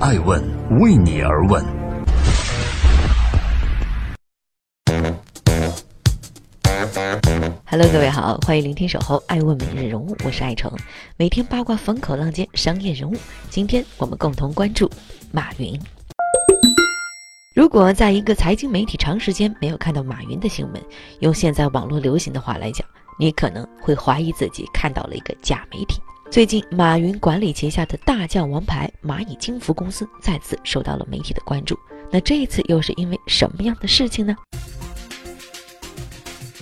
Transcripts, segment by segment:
爱问为你而问。Hello，各位好，欢迎聆听守候爱问每日人物，我是爱成，每天八卦风口浪尖商业人物。今天我们共同关注马云。如果在一个财经媒体长时间没有看到马云的新闻，用现在网络流行的话来讲，你可能会怀疑自己看到了一个假媒体。最近，马云管理旗下的大将王牌蚂蚁金服公司再次受到了媒体的关注。那这一次又是因为什么样的事情呢？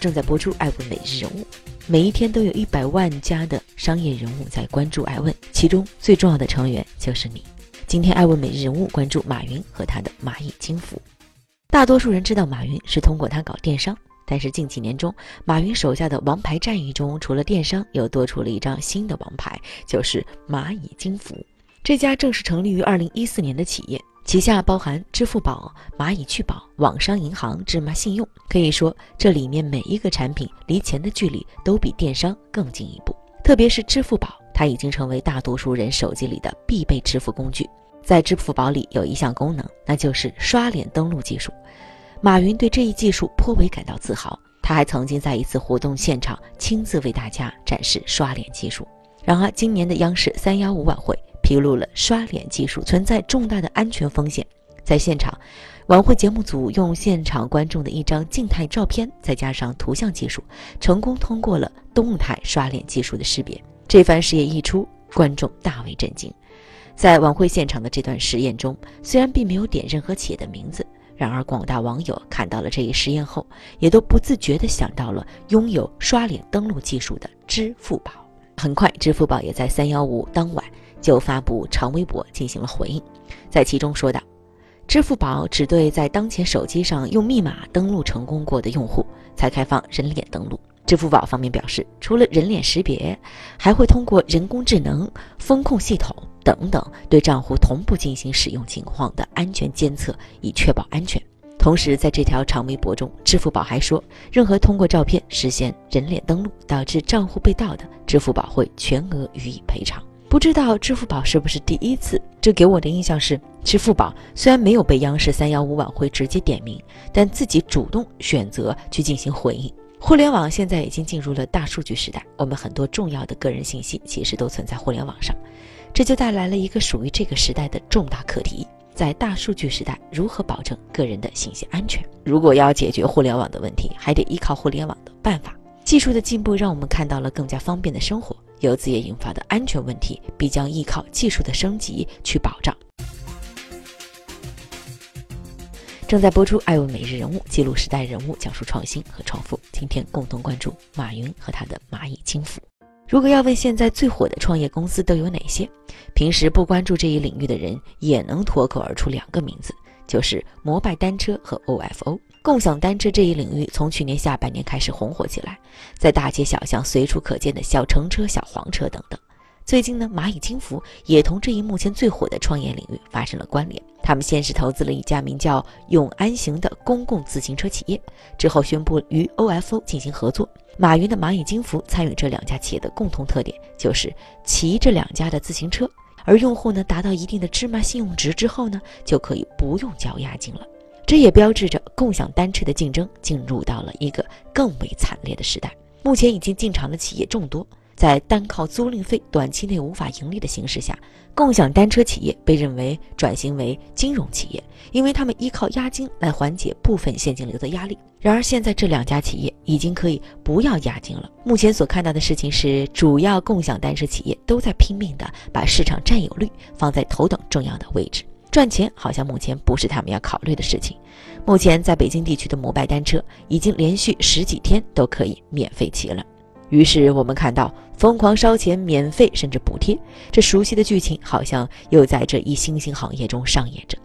正在播出《爱问每日人物》，每一天都有一百万家的商业人物在关注爱问，其中最重要的成员就是你。今天，《爱问每日人物》关注马云和他的蚂蚁金服。大多数人知道马云是通过他搞电商。但是近几年中，马云手下的王牌战役中，除了电商，又多出了一张新的王牌，就是蚂蚁金服。这家正是成立于二零一四年的企业，旗下包含支付宝、蚂蚁趣宝、网商银行、芝麻信用。可以说，这里面每一个产品离钱的距离都比电商更进一步。特别是支付宝，它已经成为大多数人手机里的必备支付工具。在支付宝里有一项功能，那就是刷脸登录技术。马云对这一技术颇为感到自豪，他还曾经在一次活动现场亲自为大家展示刷脸技术。然而，今年的央视三幺五晚会披露了刷脸技术存在重大的安全风险。在现场，晚会节目组用现场观众的一张静态照片，再加上图像技术，成功通过了动态刷脸技术的识别。这番实验一出，观众大为震惊。在晚会现场的这段实验中，虽然并没有点任何企业的名字。然而，广大网友看到了这一实验后，也都不自觉地想到了拥有刷脸登录技术的支付宝。很快，支付宝也在三幺五当晚就发布长微博进行了回应，在其中说道：“支付宝只对在当前手机上用密码登录成功过的用户才开放人脸登录。”支付宝方面表示，除了人脸识别，还会通过人工智能、风控系统。等等，对账户同步进行使用情况的安全监测，以确保安全。同时，在这条长微博中，支付宝还说，任何通过照片实现人脸登录导致账户被盗的，支付宝会全额予以赔偿。不知道支付宝是不是第一次？这给我的印象是，支付宝虽然没有被央视三幺五晚会直接点名，但自己主动选择去进行回应。互联网现在已经进入了大数据时代，我们很多重要的个人信息其实都存在互联网上。这就带来了一个属于这个时代的重大课题：在大数据时代，如何保证个人的信息安全？如果要解决互联网的问题，还得依靠互联网的办法。技术的进步让我们看到了更加方便的生活，由此也引发的安全问题，必将依靠技术的升级去保障。正在播出《爱问每日人物》，记录时代人物，讲述创新和创富。今天共同关注马云和他的蚂蚁金服。如果要问现在最火的创业公司都有哪些，平时不关注这一领域的人也能脱口而出两个名字，就是摩拜单车和 OFO。共享单车这一领域从去年下半年开始红火起来，在大街小巷随处可见的小橙车、小黄车等等。最近呢，蚂蚁金服也同这一目前最火的创业领域发生了关联。他们先是投资了一家名叫永安行的公共自行车企业，之后宣布与 OFO 进行合作。马云的蚂蚁金服参与这两家企业的共同特点就是骑这两家的自行车，而用户呢达到一定的芝麻信用值之后呢，就可以不用交押金了。这也标志着共享单车的竞争进入到了一个更为惨烈的时代。目前已经进场的企业众多。在单靠租赁费短期内无法盈利的形势下，共享单车企业被认为转型为金融企业，因为他们依靠押金来缓解部分现金流的压力。然而，现在这两家企业已经可以不要押金了。目前所看到的事情是，主要共享单车企业都在拼命的把市场占有率放在头等重要的位置，赚钱好像目前不是他们要考虑的事情。目前在北京地区的摩拜单车已经连续十几天都可以免费骑了。于是我们看到疯狂烧钱、免费甚至补贴，这熟悉的剧情好像又在这一新兴行业中上演着。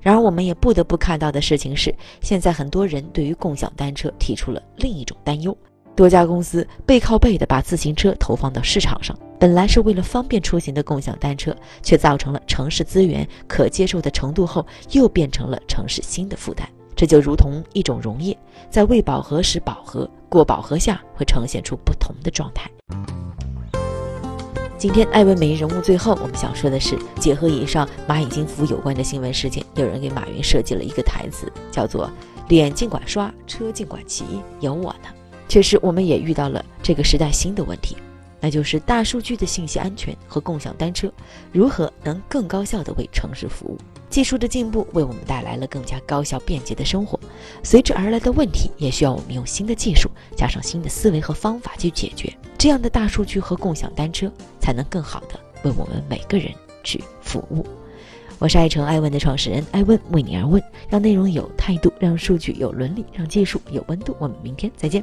然而，我们也不得不看到的事情是，现在很多人对于共享单车提出了另一种担忧：多家公司背靠背地把自行车投放到市场上，本来是为了方便出行的共享单车，却造成了城市资源可接受的程度后，又变成了城市新的负担。这就如同一种溶液，在未饱和时饱和，过饱和下会呈现出不同的状态。今天艾问每日人物最后，我们想说的是，结合以上蚂蚁金服有关的新闻事件，有人给马云设计了一个台词，叫做“脸尽管刷，车尽管骑，有我呢”。确实，我们也遇到了这个时代新的问题，那就是大数据的信息安全和共享单车如何能更高效地为城市服务。技术的进步为我们带来了更加高效便捷的生活，随之而来的问题也需要我们用新的技术加上新的思维和方法去解决。这样的大数据和共享单车才能更好地为我们每个人去服务。我是爱成爱问的创始人爱问，为你而问，让内容有态度，让数据有伦理，让技术有温度。我们明天再见。